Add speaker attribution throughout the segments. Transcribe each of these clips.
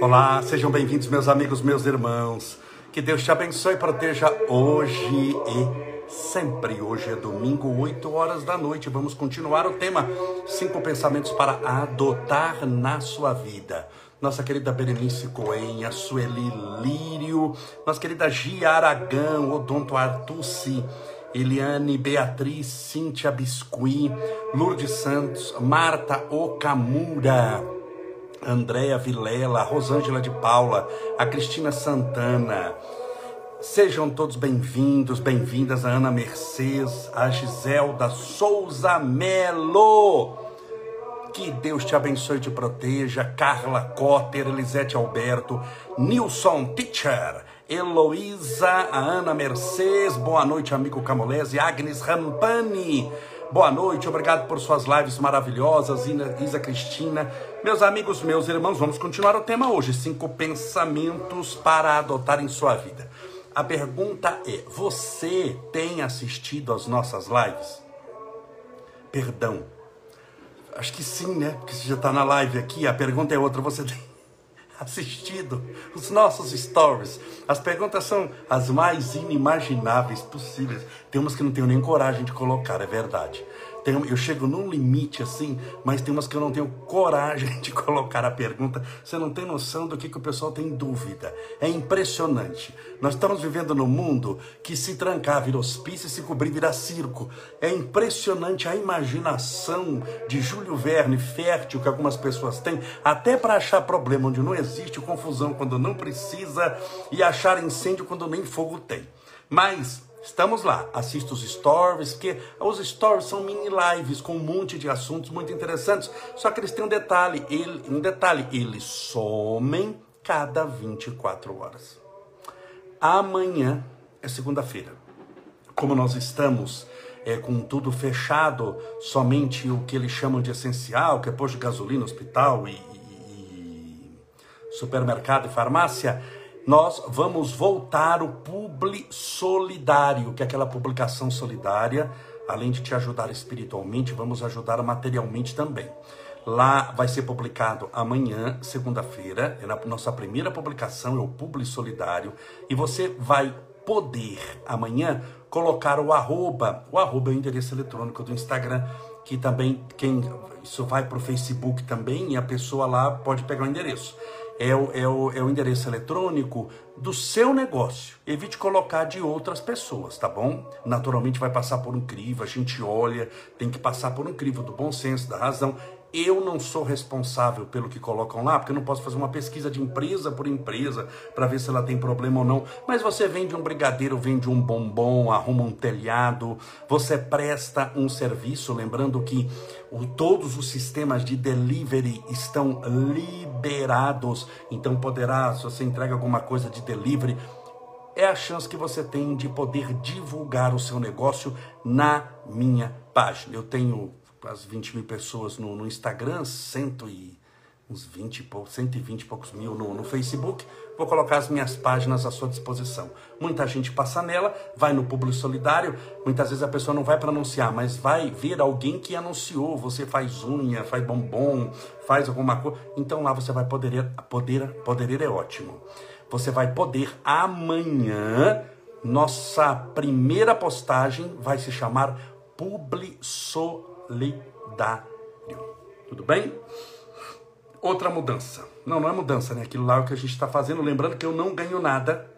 Speaker 1: Olá, sejam bem-vindos, meus amigos, meus irmãos. Que Deus te abençoe e proteja hoje e sempre. Hoje é domingo, 8 horas da noite. Vamos continuar o tema: Cinco pensamentos para adotar na sua vida. Nossa querida Berenice Coen, a Sueli Lírio, nossa querida Gia Aragão, Odonto Artucci, Eliane Beatriz, Cíntia Biscuit, Lourdes Santos, Marta Okamura. Andréa Vilela, Rosângela de Paula, a Cristina Santana. Sejam todos bem-vindos, bem-vindas a Ana Mercedes, a Giselda Souza Melo. Que Deus te abençoe e te proteja. Carla Cotter, Elisete Alberto, Nilson Teacher, Heloísa, a Ana Mercedes, boa noite, amigo Camolese, Agnes Rampani. Boa noite, obrigado por suas lives maravilhosas, Isa Cristina. Meus amigos, meus irmãos, vamos continuar o tema hoje: cinco pensamentos para adotar em sua vida. A pergunta é: você tem assistido às nossas lives? Perdão. Acho que sim, né? Porque você já está na live aqui. A pergunta é outra: você tem assistido os nossos stories. As perguntas são as mais inimagináveis possíveis. Tem umas que não tenho nem coragem de colocar, é verdade. Tem, eu chego num limite assim, mas tem umas que eu não tenho coragem de colocar a pergunta. Você não tem noção do que, que o pessoal tem dúvida. É impressionante. Nós estamos vivendo num mundo que se trancar vira hospício e se cobrir vira circo. É impressionante a imaginação de Júlio Verne fértil que algumas pessoas têm, até para achar problema onde não existe, confusão quando não precisa e achar incêndio quando nem fogo tem. Mas Estamos lá, assista os stories, porque os stories são mini lives com um monte de assuntos muito interessantes. Só que eles têm um detalhe, ele, um detalhe, eles somem cada 24 horas. Amanhã é segunda-feira. Como nós estamos é, com tudo fechado, somente o que eles chamam de essencial, que é posto de gasolina, hospital e, e supermercado e farmácia, nós vamos voltar o Publi Solidário, que é aquela publicação solidária, além de te ajudar espiritualmente, vamos ajudar materialmente também. Lá vai ser publicado amanhã, segunda-feira, é a nossa primeira publicação, é o Publi Solidário, e você vai poder amanhã colocar o arroba, o arroba é o endereço eletrônico do Instagram, que também, quem isso vai para o Facebook também, e a pessoa lá pode pegar o endereço é o, é, o, é o endereço eletrônico do seu negócio. Evite colocar de outras pessoas, tá bom? Naturalmente vai passar por um crivo, a gente olha, tem que passar por um crivo do bom senso, da razão. Eu não sou responsável pelo que colocam lá, porque eu não posso fazer uma pesquisa de empresa por empresa para ver se ela tem problema ou não. Mas você vende um brigadeiro, vende um bombom, arruma um telhado, você presta um serviço, lembrando que o, todos os sistemas de delivery estão liberados, então poderá, se você entrega alguma coisa de delivery, é a chance que você tem de poder divulgar o seu negócio na minha página. Eu tenho as 20 mil pessoas no, no Instagram, cento e, uns 20 120 e poucos mil no, no Facebook. Vou colocar as minhas páginas à sua disposição. Muita gente passa nela, vai no público solidário. Muitas vezes a pessoa não vai para anunciar, mas vai ver alguém que anunciou. Você faz unha, faz bombom, faz alguma coisa. Então lá você vai poder, poder, poder é ótimo. Você vai poder amanhã. Nossa primeira postagem vai se chamar Publi Solidário solidário. Tudo bem? Outra mudança. Não, não é mudança, né? Aquilo lá é o que a gente está fazendo. Lembrando que eu não ganho nada.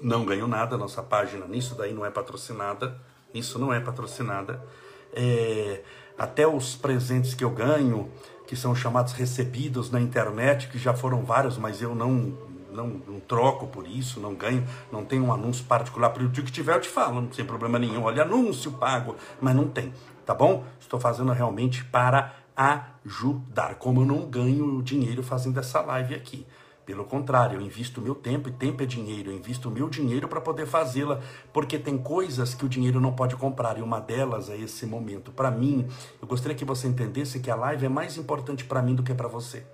Speaker 1: Não ganho nada. Nossa página nisso daí não é patrocinada. Isso não é patrocinada. É, até os presentes que eu ganho, que são chamados recebidos na internet, que já foram vários, mas eu não, não, não, troco por isso, não ganho, não tenho um anúncio particular. Para o dia que tiver, eu te falo, sem problema nenhum. Olha, anúncio pago, mas não tem tá bom? Estou fazendo realmente para ajudar. Como eu não ganho dinheiro fazendo essa live aqui. Pelo contrário, eu invisto meu tempo e tempo é dinheiro. Eu invisto meu dinheiro para poder fazê-la, porque tem coisas que o dinheiro não pode comprar e uma delas é esse momento. Para mim, eu gostaria que você entendesse que a live é mais importante para mim do que para você.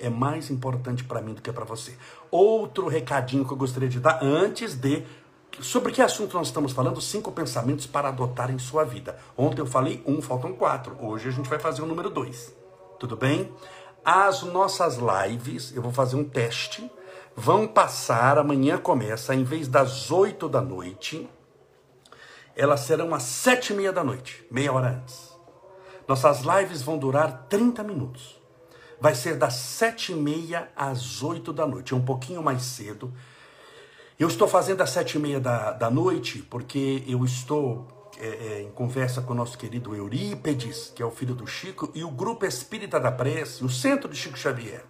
Speaker 1: É mais importante para mim do que para você. Outro recadinho que eu gostaria de dar antes de Sobre que assunto nós estamos falando? Cinco pensamentos para adotar em sua vida. Ontem eu falei um, faltam quatro. Hoje a gente vai fazer o número dois. Tudo bem? as nossas lives, eu vou fazer um teste, vão passar, amanhã começa, em vez das 8 da noite, elas serão às sete e meia da noite, meia hora antes. Nossas lives vão durar 30 minutos. Vai ser das sete e meia às oito da noite, é um pouquinho mais cedo. Eu estou fazendo às sete e meia da, da noite porque eu estou é, é, em conversa com o nosso querido Eurípedes, que é o filho do Chico, e o Grupo Espírita da Prece, o centro de Chico Xavier.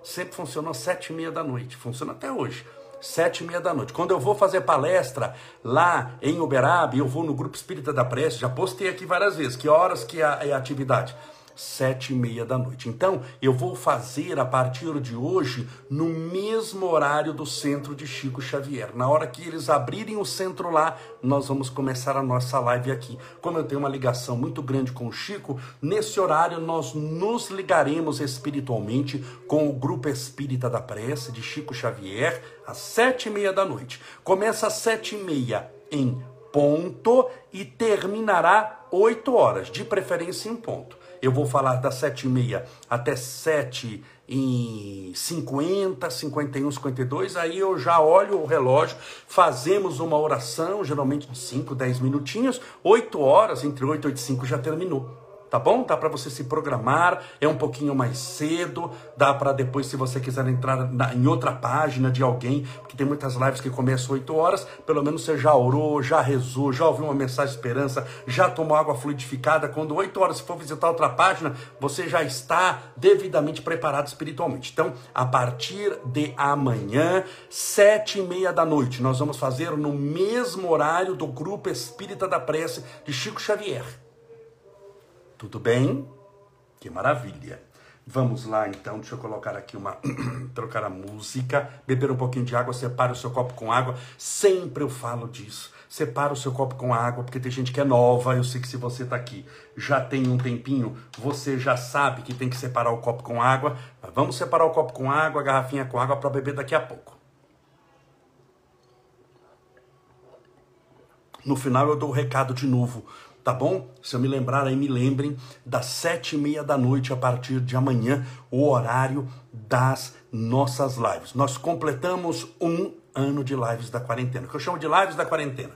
Speaker 1: Sempre funcionou às sete e meia da noite, funciona até hoje sete e meia da noite. Quando eu vou fazer palestra lá em Uberaba, eu vou no Grupo Espírita da Prece, já postei aqui várias vezes, que horas que é a atividade? Sete e meia da noite. Então, eu vou fazer a partir de hoje no mesmo horário do centro de Chico Xavier. Na hora que eles abrirem o centro lá, nós vamos começar a nossa live aqui. Como eu tenho uma ligação muito grande com o Chico, nesse horário nós nos ligaremos espiritualmente com o Grupo Espírita da Prece de Chico Xavier às sete e meia da noite. Começa às sete e meia em ponto e terminará oito horas, de preferência em ponto. Eu vou falar das 7h30 até 7 em 50, 51, 52, aí eu já olho o relógio, fazemos uma oração, geralmente de 5, 10 minutinhos, 8 horas, entre 8 e 8 e 5 já terminou tá bom? Dá para você se programar, é um pouquinho mais cedo, dá para depois, se você quiser entrar na, em outra página de alguém, porque tem muitas lives que começam 8 horas, pelo menos você já orou, já rezou, já ouviu uma mensagem de esperança, já tomou água fluidificada, quando 8 horas, for visitar outra página, você já está devidamente preparado espiritualmente. Então, a partir de amanhã, sete e meia da noite, nós vamos fazer no mesmo horário do Grupo Espírita da Prece de Chico Xavier. Tudo bem? Que maravilha. Vamos lá então, deixa eu colocar aqui uma. trocar a música, beber um pouquinho de água, separe o seu copo com água. Sempre eu falo disso. Separa o seu copo com água, porque tem gente que é nova. Eu sei que se você está aqui já tem um tempinho, você já sabe que tem que separar o copo com água. Mas vamos separar o copo com água, a garrafinha com água para beber daqui a pouco. No final eu dou o recado de novo tá bom? Se eu me lembrar aí, me lembrem das sete e meia da noite a partir de amanhã, o horário das nossas lives. Nós completamos um ano de lives da quarentena, que eu chamo de lives da quarentena.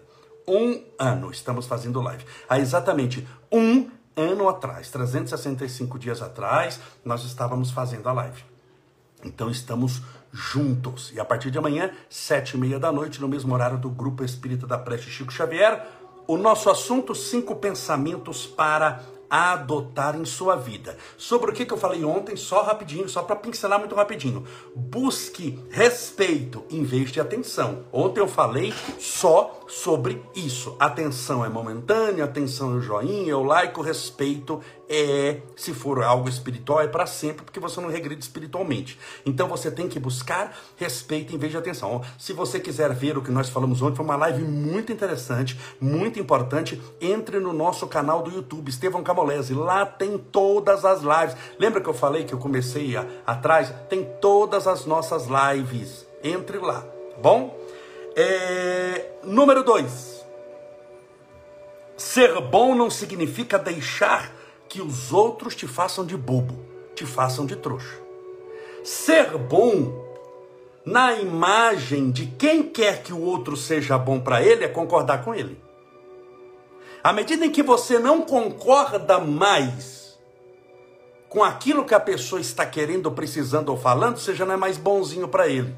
Speaker 1: Um ano estamos fazendo live. Há exatamente um ano atrás, 365 dias atrás, nós estávamos fazendo a live. Então estamos juntos. E a partir de amanhã, sete e meia da noite, no mesmo horário do Grupo Espírita da Preste Chico Xavier, o nosso assunto: cinco pensamentos para adotar em sua vida. Sobre o que, que eu falei ontem, só rapidinho, só para pincelar muito rapidinho. Busque respeito em vez de atenção. Ontem eu falei só sobre isso. Atenção é momentânea, atenção é o joinha, é o like, o respeito é, se for algo espiritual, é para sempre, porque você não regride espiritualmente. Então você tem que buscar respeito em vez de atenção. Se você quiser ver o que nós falamos ontem, foi uma live muito interessante, muito importante. Entre no nosso canal do YouTube, Estevão Camolese. Lá tem todas as lives. Lembra que eu falei que eu comecei a, atrás? Tem todas as nossas lives. Entre lá, tá bom? É, número dois. Ser bom não significa deixar que os outros te façam de bobo, te façam de trouxa. Ser bom na imagem de quem quer que o outro seja bom para ele é concordar com ele. À medida em que você não concorda mais com aquilo que a pessoa está querendo, precisando ou falando, você já não é mais bonzinho para ele.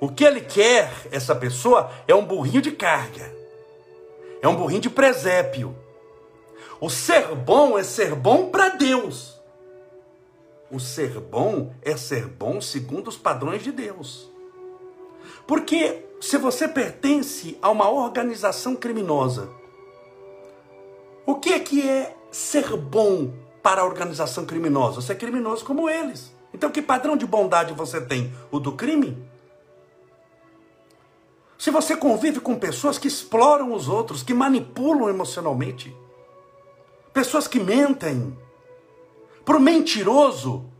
Speaker 1: O que ele quer, essa pessoa, é um burrinho de carga. É um burrinho de presépio. O ser bom é ser bom para Deus. O ser bom é ser bom segundo os padrões de Deus. Porque se você pertence a uma organização criminosa, o que é que é ser bom para a organização criminosa? Você é criminoso como eles. Então, que padrão de bondade você tem? O do crime? Se você convive com pessoas que exploram os outros, que manipulam emocionalmente, pessoas que mentem, para o mentiroso,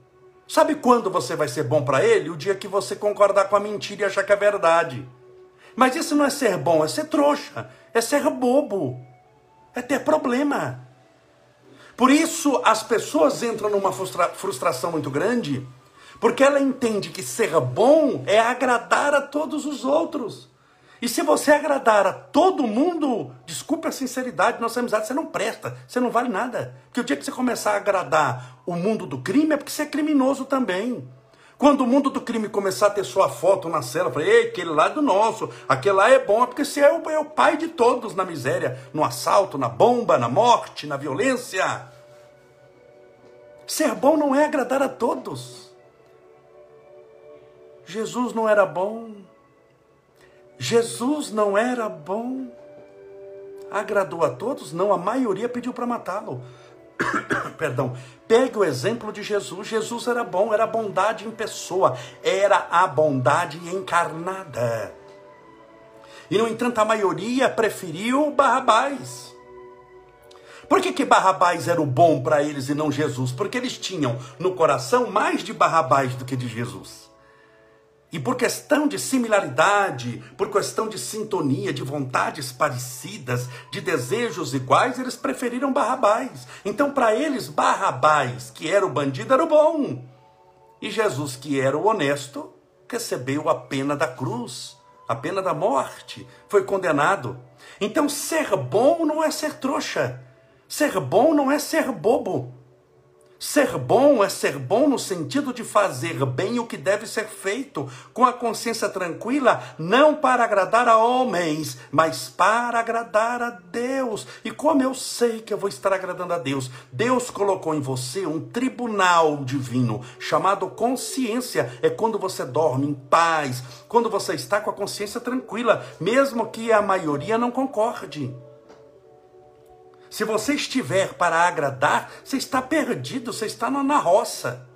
Speaker 1: sabe quando você vai ser bom para ele? O dia que você concordar com a mentira e achar que é verdade. Mas isso não é ser bom, é ser trouxa, é ser bobo, é ter problema. Por isso as pessoas entram numa frustra frustração muito grande, porque ela entende que ser bom é agradar a todos os outros. E se você agradar a todo mundo, desculpe a sinceridade, nossa amizade, você não presta, você não vale nada. Porque o dia que você começar a agradar o mundo do crime é porque você é criminoso também. Quando o mundo do crime começar a ter sua foto na cela, falei, ei, aquele lá é do nosso, aquele lá é bom, é porque você é o, é o pai de todos na miséria, no assalto, na bomba, na morte, na violência. Ser bom não é agradar a todos. Jesus não era bom, Jesus não era bom. Agradou a todos? Não, a maioria pediu para matá-lo. Perdão. Pegue o exemplo de Jesus. Jesus era bom, era bondade em pessoa, era a bondade encarnada. E no entanto, a maioria preferiu Barrabás. Por que, que Barrabás era o bom para eles e não Jesus? Porque eles tinham no coração mais de Barrabás do que de Jesus. E por questão de similaridade, por questão de sintonia, de vontades parecidas, de desejos iguais, eles preferiram Barrabás. Então, para eles, Barrabás, que era o bandido, era o bom. E Jesus, que era o honesto, recebeu a pena da cruz, a pena da morte, foi condenado. Então, ser bom não é ser trouxa. Ser bom não é ser bobo. Ser bom é ser bom no sentido de fazer bem o que deve ser feito, com a consciência tranquila, não para agradar a homens, mas para agradar a Deus. E como eu sei que eu vou estar agradando a Deus? Deus colocou em você um tribunal divino chamado consciência. É quando você dorme em paz, quando você está com a consciência tranquila, mesmo que a maioria não concorde. Se você estiver para agradar, você está perdido, você está na roça.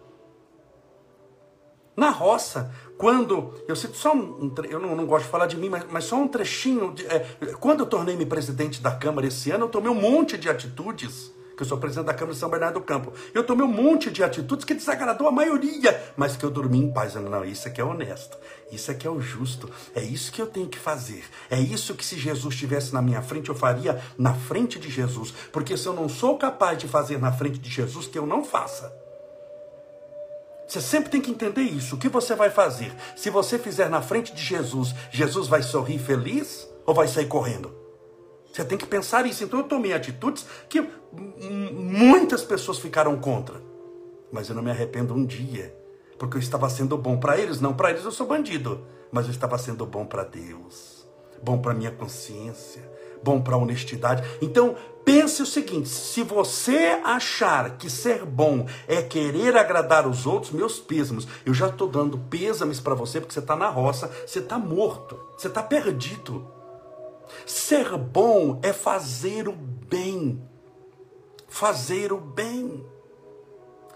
Speaker 1: Na roça, quando eu cito só um, eu não, não, gosto de falar de mim, mas, mas só um trechinho. De, é, quando eu tornei-me presidente da Câmara esse ano, eu tomei um monte de atitudes que eu sou presidente da Câmara de São Bernardo do Campo. Eu tomei um monte de atitudes que desagradou a maioria, mas que eu dormi em paz. Eu, não, isso aqui é honesto, isso aqui é o justo, é isso que eu tenho que fazer. É isso que se Jesus estivesse na minha frente, eu faria na frente de Jesus. Porque se eu não sou capaz de fazer na frente de Jesus, que eu não faça. Você sempre tem que entender isso. O que você vai fazer? Se você fizer na frente de Jesus, Jesus vai sorrir feliz ou vai sair correndo? Você tem que pensar isso. Então eu tomei atitudes que muitas pessoas ficaram contra. Mas eu não me arrependo um dia. Porque eu estava sendo bom para eles. Não, para eles eu sou bandido. Mas eu estava sendo bom para Deus. Bom para minha consciência. Bom para a honestidade. Então pense o seguinte: se você achar que ser bom é querer agradar os outros, meus pêsames. Eu já estou dando pêsames para você porque você está na roça. Você está morto. Você está perdido. Ser bom é fazer o bem. Fazer o bem.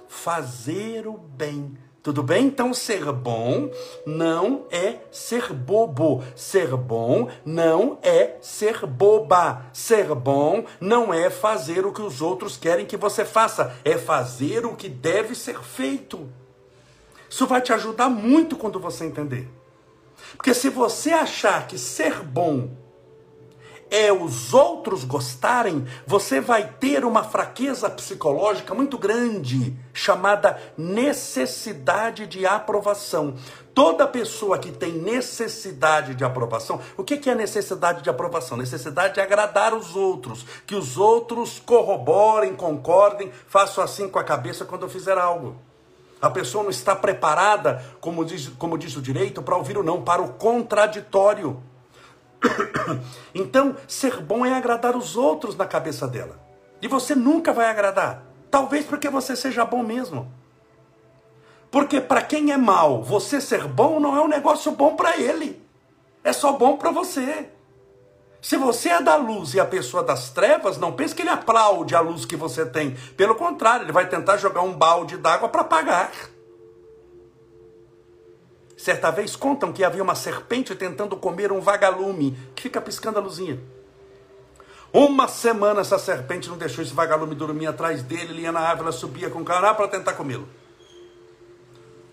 Speaker 1: Fazer o bem. Tudo bem? Então, ser bom não é ser bobo. Ser bom não é ser boba. Ser bom não é fazer o que os outros querem que você faça. É fazer o que deve ser feito. Isso vai te ajudar muito quando você entender. Porque se você achar que ser bom é os outros gostarem, você vai ter uma fraqueza psicológica muito grande, chamada necessidade de aprovação. Toda pessoa que tem necessidade de aprovação, o que é necessidade de aprovação? Necessidade de agradar os outros, que os outros corroborem, concordem, façam assim com a cabeça quando eu fizer algo. A pessoa não está preparada, como diz, como diz o direito, para ouvir o não, para o contraditório. Então, ser bom é agradar os outros na cabeça dela. E você nunca vai agradar. Talvez porque você seja bom mesmo. Porque para quem é mal, você ser bom não é um negócio bom para ele. É só bom para você. Se você é da luz e a pessoa das trevas, não pense que ele aplaude a luz que você tem. Pelo contrário, ele vai tentar jogar um balde d'água para apagar. Certa vez contam que havia uma serpente tentando comer um vagalume que fica piscando a luzinha. Uma semana essa serpente não deixou esse vagalume dormir atrás dele, ele ia na árvore, ela subia com o canal para tentar comê-lo.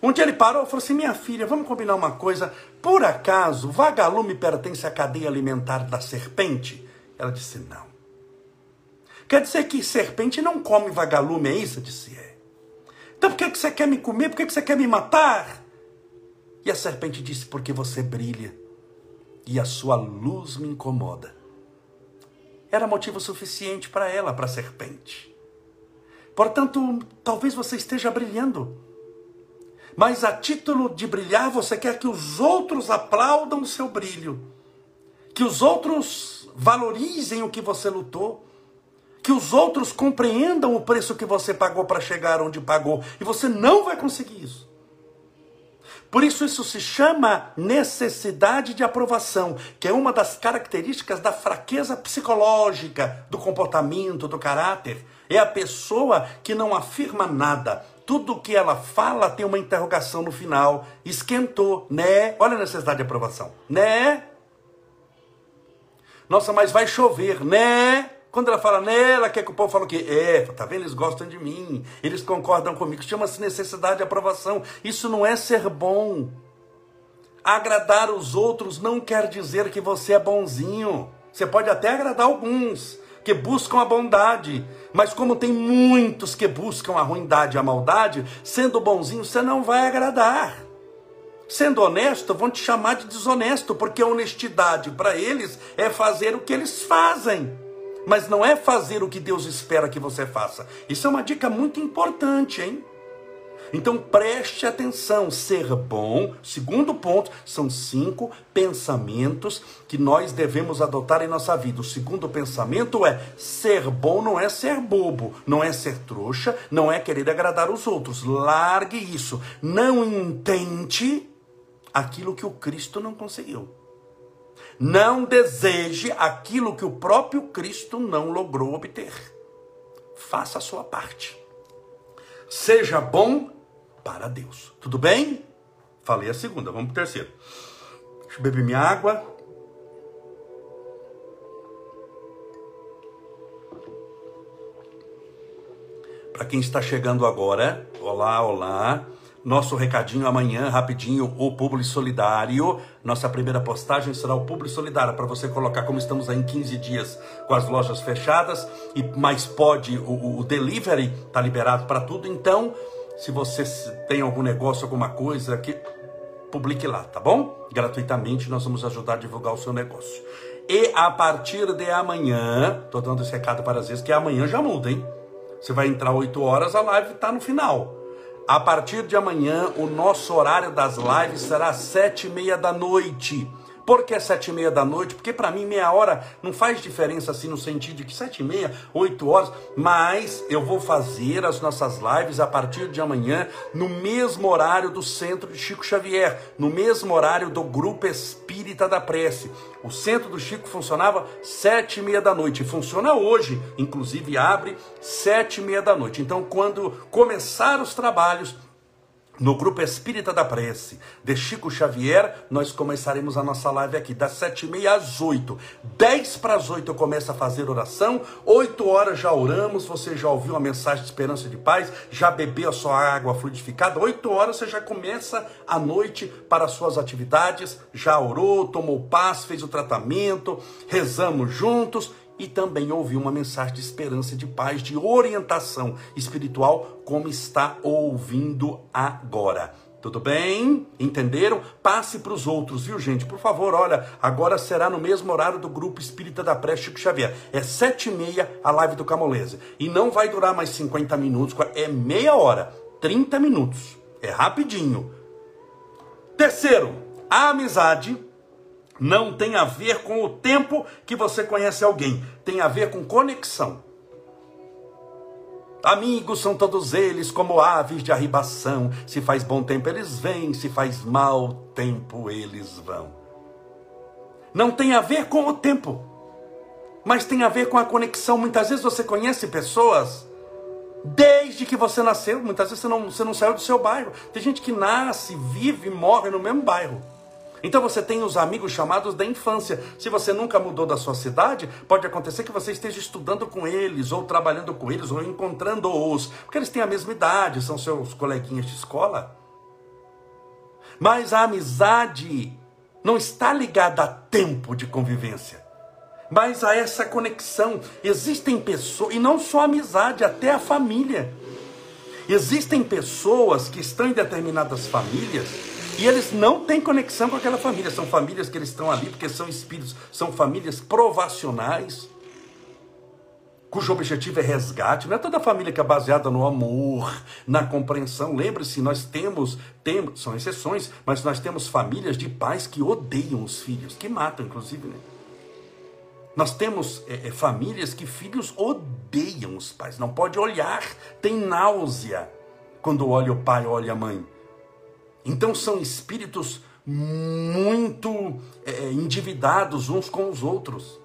Speaker 1: Um dia ele parou e falou assim: Minha filha, vamos combinar uma coisa. Por acaso, vagalume pertence à cadeia alimentar da serpente? Ela disse: Não. Quer dizer que serpente não come vagalume, é isso? Eu disse, é. Então por que, que você quer me comer? Por que, que você quer me matar? E a serpente disse, porque você brilha e a sua luz me incomoda. Era motivo suficiente para ela, para a serpente. Portanto, talvez você esteja brilhando. Mas a título de brilhar, você quer que os outros aplaudam o seu brilho. Que os outros valorizem o que você lutou. Que os outros compreendam o preço que você pagou para chegar onde pagou. E você não vai conseguir isso. Por isso, isso se chama necessidade de aprovação, que é uma das características da fraqueza psicológica, do comportamento, do caráter. É a pessoa que não afirma nada. Tudo que ela fala tem uma interrogação no final. Esquentou, né? Olha a necessidade de aprovação, né? Nossa, mas vai chover, né? Quando ela fala nela, quer que o povo fale o quê? É, tá vendo? Eles gostam de mim, eles concordam comigo. Chama-se necessidade de aprovação. Isso não é ser bom. Agradar os outros não quer dizer que você é bonzinho. Você pode até agradar alguns que buscam a bondade, mas como tem muitos que buscam a ruindade e a maldade, sendo bonzinho, você não vai agradar. Sendo honesto, vão te chamar de desonesto, porque a honestidade para eles é fazer o que eles fazem mas não é fazer o que Deus espera que você faça. Isso é uma dica muito importante, hein? Então preste atenção, ser bom, segundo ponto, são cinco pensamentos que nós devemos adotar em nossa vida. O segundo pensamento é: ser bom não é ser bobo, não é ser trouxa, não é querer agradar os outros. Largue isso. Não intente aquilo que o Cristo não conseguiu. Não deseje aquilo que o próprio Cristo não logrou obter. Faça a sua parte. Seja bom para Deus. Tudo bem? Falei a segunda, vamos para o terceiro. Deixa eu beber minha água. Para quem está chegando agora, olá, olá. Nosso recadinho amanhã, rapidinho, o Publi Solidário. Nossa primeira postagem será o Publi Solidário, para você colocar como estamos aí em 15 dias com as lojas fechadas, e mais pode, o, o delivery está liberado para tudo. Então, se você tem algum negócio, alguma coisa, que publique lá, tá bom? Gratuitamente nós vamos ajudar a divulgar o seu negócio. E a partir de amanhã, tô dando esse recado para as vezes, que amanhã já muda, hein? Você vai entrar 8 horas, a live está no final. A partir de amanhã, o nosso horário das lives será sete e meia da noite. Por que sete e meia da noite? Porque para mim meia hora não faz diferença assim no sentido de que sete e meia, oito horas, mas eu vou fazer as nossas lives a partir de amanhã no mesmo horário do Centro de Chico Xavier, no mesmo horário do Grupo Espírita da Prece. O Centro do Chico funcionava sete e meia da noite, funciona hoje, inclusive abre sete e meia da noite. Então, quando começar os trabalhos, no grupo Espírita da Prece de Chico Xavier, nós começaremos a nossa live aqui das sete e meia às oito. Dez para as oito eu começo a fazer oração, oito horas já oramos, você já ouviu a mensagem de esperança e de paz, já bebeu a sua água fluidificada, oito horas você já começa a noite para as suas atividades, já orou, tomou paz, fez o tratamento, rezamos juntos e também ouvir uma mensagem de esperança, de paz, de orientação espiritual, como está ouvindo agora. Tudo bem? Entenderam? Passe para os outros, viu, gente? Por favor, olha, agora será no mesmo horário do Grupo Espírita da Pré Chico Xavier. É sete e meia a live do Camolese. E não vai durar mais 50 minutos, é meia hora, 30 minutos. É rapidinho. Terceiro, a amizade não tem a ver com o tempo que você conhece alguém, tem a ver com conexão. Amigos são todos eles como aves de arribação. Se faz bom tempo eles vêm, se faz mau tempo eles vão. Não tem a ver com o tempo, mas tem a ver com a conexão. Muitas vezes você conhece pessoas desde que você nasceu, muitas vezes você não, você não saiu do seu bairro. Tem gente que nasce, vive e morre no mesmo bairro. Então você tem os amigos chamados da infância. Se você nunca mudou da sua cidade, pode acontecer que você esteja estudando com eles, ou trabalhando com eles, ou encontrando-os, porque eles têm a mesma idade, são seus coleguinhas de escola. Mas a amizade não está ligada a tempo de convivência, mas a essa conexão. Existem pessoas, e não só a amizade, até a família. Existem pessoas que estão em determinadas famílias e eles não têm conexão com aquela família. São famílias que eles estão ali porque são espíritos, são famílias provacionais, cujo objetivo é resgate. Não é toda família que é baseada no amor, na compreensão. Lembre-se, nós temos, temos, são exceções, mas nós temos famílias de pais que odeiam os filhos, que matam, inclusive, né? Nós temos é, é, famílias que filhos odeiam os pais, não pode olhar, tem náusea quando olha o pai, olha a mãe. Então são espíritos muito é, endividados uns com os outros.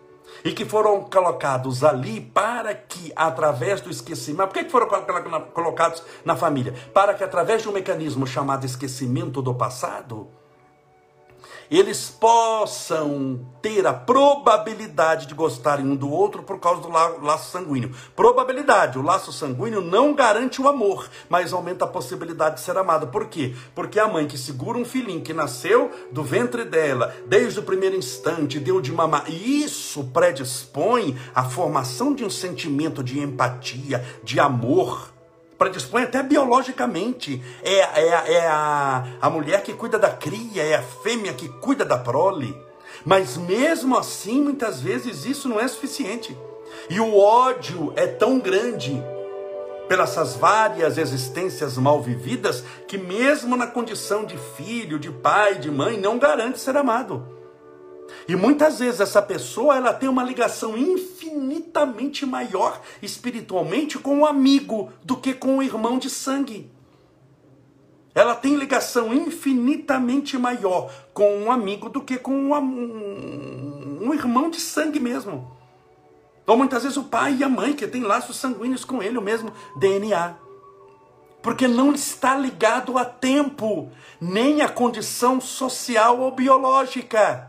Speaker 1: E que foram colocados ali para que, através do esquecimento. Por que foram colocados na família? Para que, através de um mecanismo chamado esquecimento do passado, eles possam ter a probabilidade de gostarem um do outro por causa do laço sanguíneo. Probabilidade, o laço sanguíneo não garante o amor, mas aumenta a possibilidade de ser amado. Por quê? Porque a mãe que segura um filhinho que nasceu do ventre dela, desde o primeiro instante, deu de mamar, isso predispõe à formação de um sentimento de empatia, de amor predispõe até biologicamente. É, é, é a, a mulher que cuida da cria, é a fêmea que cuida da prole. Mas mesmo assim, muitas vezes isso não é suficiente. E o ódio é tão grande pelas essas várias existências mal vividas que mesmo na condição de filho, de pai, de mãe, não garante ser amado. E muitas vezes essa pessoa ela tem uma ligação infinitamente maior espiritualmente com o um amigo do que com o um irmão de sangue. Ela tem ligação infinitamente maior com um amigo do que com um, um irmão de sangue mesmo. Ou muitas vezes o pai e a mãe, que tem laços sanguíneos com ele, o mesmo DNA. Porque não está ligado a tempo, nem a condição social ou biológica.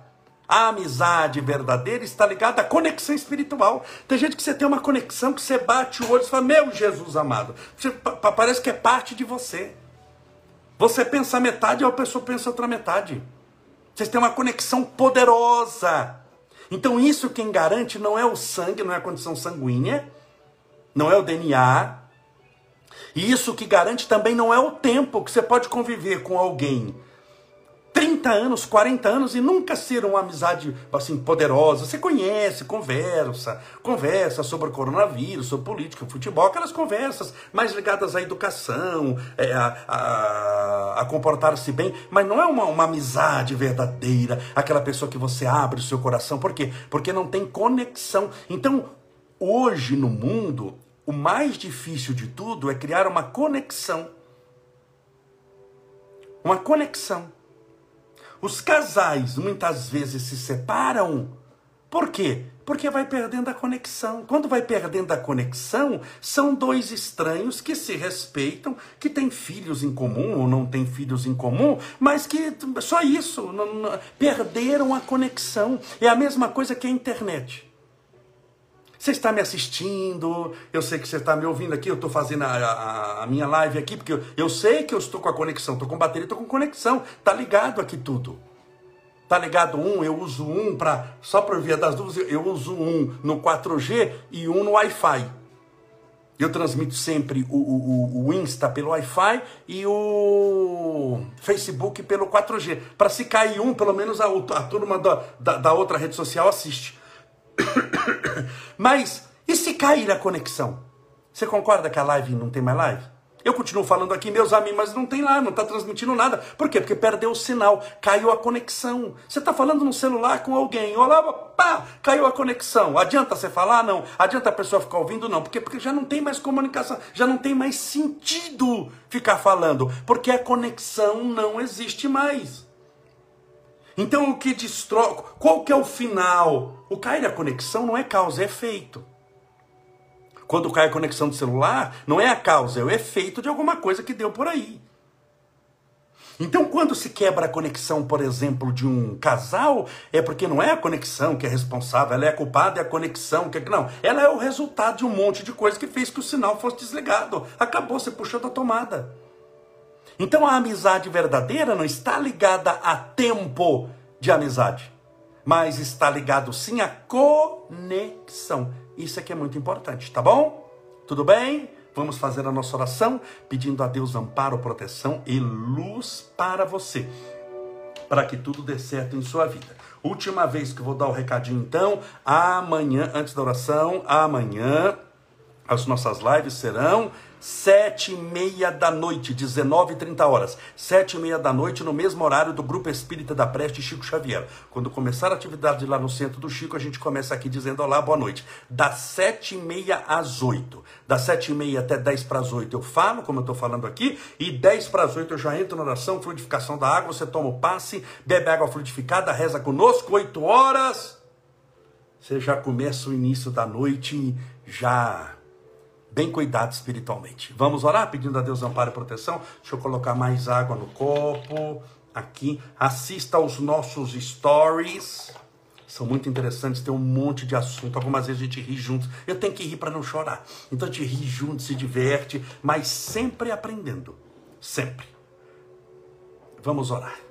Speaker 1: A amizade verdadeira está ligada à conexão espiritual. Tem gente que você tem uma conexão que você bate o olho e fala: Meu Jesus amado, você, parece que é parte de você. Você pensa metade a pessoa pensa outra metade. Vocês têm uma conexão poderosa. Então, isso quem garante não é o sangue, não é a condição sanguínea, não é o DNA. E isso que garante também não é o tempo que você pode conviver com alguém 30 anos, 40 anos e nunca ser uma amizade assim poderosa. Você conhece, conversa, conversa sobre o coronavírus, sobre política, futebol, aquelas conversas mais ligadas à educação, é, a, a, a comportar-se bem, mas não é uma, uma amizade verdadeira, aquela pessoa que você abre o seu coração. Por quê? Porque não tem conexão. Então, hoje no mundo, o mais difícil de tudo é criar uma conexão. Uma conexão. Os casais muitas vezes se separam. Por quê? Porque vai perdendo a conexão. Quando vai perdendo a conexão, são dois estranhos que se respeitam, que têm filhos em comum ou não têm filhos em comum, mas que só isso, não, não, perderam a conexão. É a mesma coisa que a internet. Você está me assistindo, eu sei que você está me ouvindo aqui, eu estou fazendo a, a, a, minha live aqui, porque eu, eu, sei que eu estou com a conexão, estou com bateria, estou com conexão, tá ligado aqui tudo. Tá ligado um, eu uso um para, só por via das dúvidas, eu uso um no 4G e um no Wi-Fi. Eu transmito sempre o, o, o Insta pelo Wi-Fi e o Facebook pelo 4G. Para se cair um, pelo menos a, a turma da, da, da outra rede social assiste. Mas e se cair a conexão? Você concorda que a live não tem mais live? Eu continuo falando aqui, meus amigos, mas não tem lá, não está transmitindo nada. Por quê? Porque perdeu o sinal, caiu a conexão. Você está falando no celular com alguém, olá, pá, caiu a conexão. Adianta você falar? Não. Adianta a pessoa ficar ouvindo? Não. Por quê? Porque já não tem mais comunicação, já não tem mais sentido ficar falando, porque a conexão não existe mais. Então o que destrói, qual que é o final? O cair da conexão não é causa, é efeito. Quando cai a conexão do celular, não é a causa, é o efeito de alguma coisa que deu por aí. Então, quando se quebra a conexão, por exemplo, de um casal, é porque não é a conexão que é responsável, ela é a culpada, é a conexão que é... Não, ela é o resultado de um monte de coisa que fez que o sinal fosse desligado. Acabou, você puxou da tomada. Então a amizade verdadeira não está ligada a tempo de amizade, mas está ligado sim à conexão. Isso é que é muito importante, tá bom? Tudo bem? Vamos fazer a nossa oração pedindo a Deus amparo, proteção e luz para você, para que tudo dê certo em sua vida. Última vez que eu vou dar o recadinho então, amanhã, antes da oração, amanhã as nossas lives serão sete e meia da noite, 19 e 30 horas. Sete e meia da noite, no mesmo horário do Grupo Espírita da Preste Chico Xavier. Quando começar a atividade lá no centro do Chico, a gente começa aqui dizendo olá, boa noite. Das sete e meia às oito. Das sete e meia até dez para as oito eu falo, como eu estou falando aqui, e dez para as oito eu já entro na oração, fluidificação da água, você toma o passe, bebe água fluidificada, reza conosco, oito horas. Você já começa o início da noite já bem cuidado espiritualmente. Vamos orar pedindo a Deus amparo e proteção. Deixa eu colocar mais água no copo. Aqui, assista aos nossos stories. São muito interessantes, tem um monte de assunto. Algumas vezes a gente ri juntos. Eu tenho que rir para não chorar. Então a gente ri junto, se diverte, mas sempre aprendendo. Sempre. Vamos orar.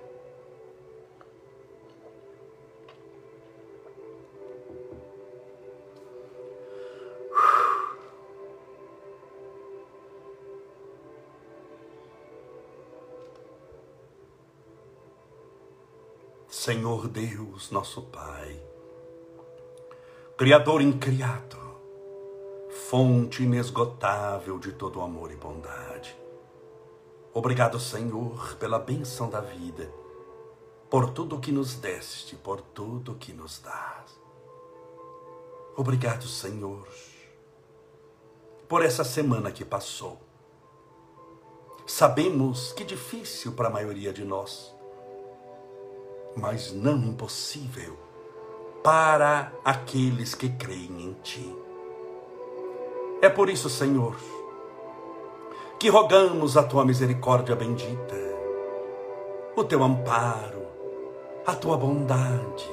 Speaker 1: Senhor Deus, nosso Pai, Criador incriado, fonte inesgotável de todo amor e bondade. Obrigado, Senhor, pela benção da vida, por tudo que nos deste, por tudo que nos dás. Obrigado, Senhor, por essa semana que passou. Sabemos que difícil para a maioria de nós mas não impossível para aqueles que creem em Ti. É por isso, Senhor, que rogamos a Tua misericórdia bendita, o Teu amparo, a Tua bondade,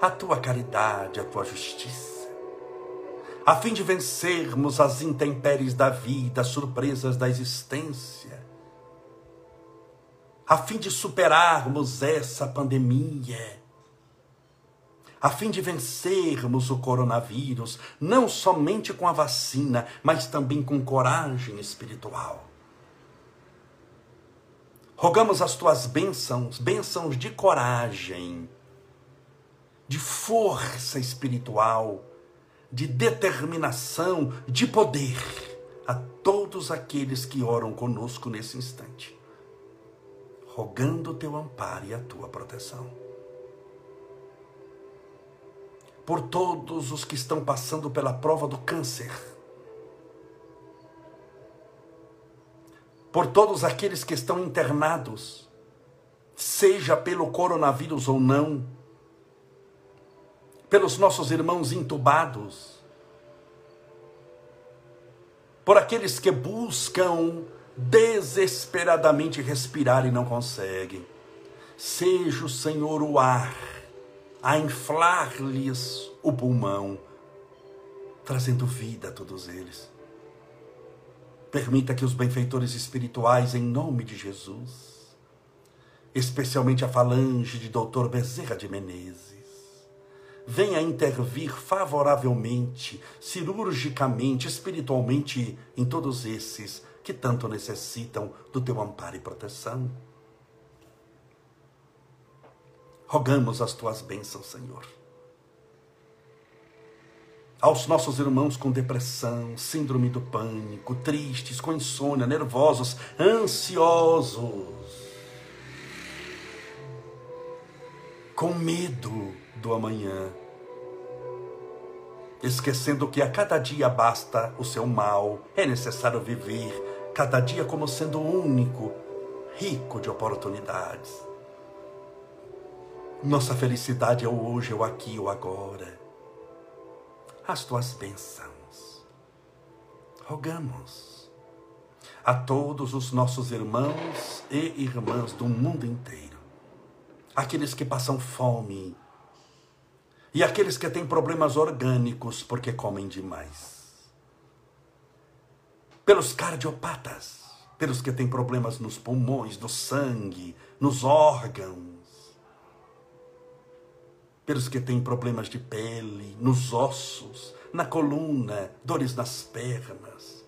Speaker 1: a Tua caridade, a Tua justiça, a fim de vencermos as intempéries da vida, as surpresas da existência, a fim de superarmos essa pandemia, a fim de vencermos o coronavírus, não somente com a vacina, mas também com coragem espiritual. Rogamos as tuas bênçãos, bênçãos de coragem, de força espiritual, de determinação, de poder a todos aqueles que oram conosco nesse instante rogando o teu amparo e a tua proteção. Por todos os que estão passando pela prova do câncer, por todos aqueles que estão internados, seja pelo coronavírus ou não, pelos nossos irmãos entubados, por aqueles que buscam desesperadamente respirar e não conseguem. Seja o Senhor o ar a inflar-lhes o pulmão, trazendo vida a todos eles. Permita que os benfeitores espirituais, em nome de Jesus, especialmente a falange de Dr. Bezerra de Menezes, venha intervir favoravelmente, cirurgicamente, espiritualmente em todos esses que tanto necessitam do teu amparo e proteção. Rogamos as tuas bênçãos, Senhor. Aos nossos irmãos com depressão, síndrome do pânico, tristes, com insônia, nervosos, ansiosos, com medo do amanhã, esquecendo que a cada dia basta o seu mal, é necessário viver cada dia como sendo único, rico de oportunidades. Nossa felicidade é o hoje, é o aqui, é o agora. As tuas bênçãos. Rogamos a todos os nossos irmãos e irmãs do mundo inteiro, aqueles que passam fome e aqueles que têm problemas orgânicos porque comem demais pelos cardiopatas, pelos que têm problemas nos pulmões, no sangue, nos órgãos. pelos que têm problemas de pele, nos ossos, na coluna, dores nas pernas.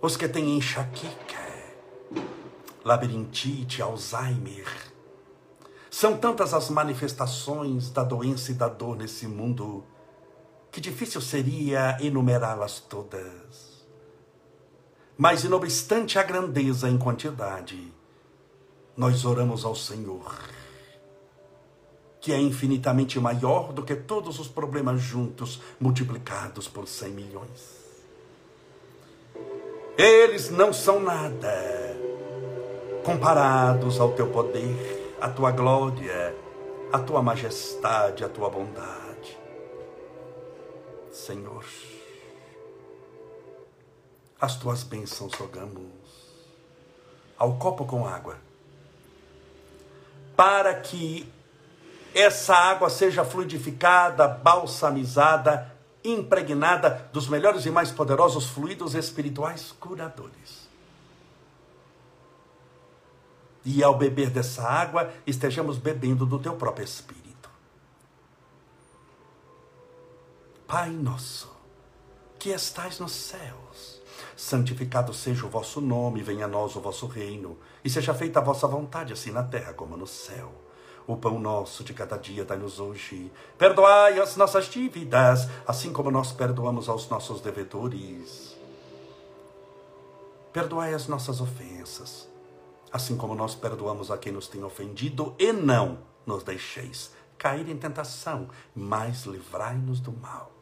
Speaker 1: Os que têm enxaqueca, labirintite, Alzheimer. São tantas as manifestações da doença e da dor nesse mundo que difícil seria enumerá-las todas. Mas, não obstante a grandeza em quantidade, nós oramos ao Senhor, que é infinitamente maior do que todos os problemas juntos, multiplicados por cem milhões. Eles não são nada comparados ao teu poder, à tua glória, à tua majestade, à tua bondade. Senhor, as tuas bênçãos rogamos ao copo com água para que essa água seja fluidificada, balsamizada, impregnada dos melhores e mais poderosos fluidos espirituais curadores. E ao beber dessa água, estejamos bebendo do teu próprio Espírito. Pai nosso, que estais nos céus, santificado seja o vosso nome, venha a nós o vosso reino e seja feita a vossa vontade, assim na terra como no céu. O pão nosso de cada dia dai-nos hoje. Perdoai as nossas dívidas, assim como nós perdoamos aos nossos devedores. Perdoai as nossas ofensas, assim como nós perdoamos a quem nos tem ofendido, e não nos deixeis cair em tentação, mas livrai-nos do mal.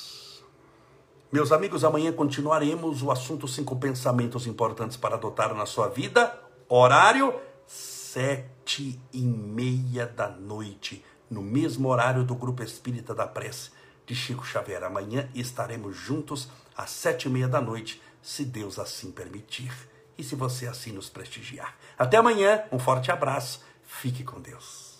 Speaker 1: Meus amigos, amanhã continuaremos o assunto cinco pensamentos importantes para adotar na sua vida. Horário sete e meia da noite, no mesmo horário do Grupo Espírita da Prece de Chico Xavier. Amanhã estaremos juntos às sete e meia da noite, se Deus assim permitir e se você assim nos prestigiar. Até amanhã, um forte abraço, fique com Deus.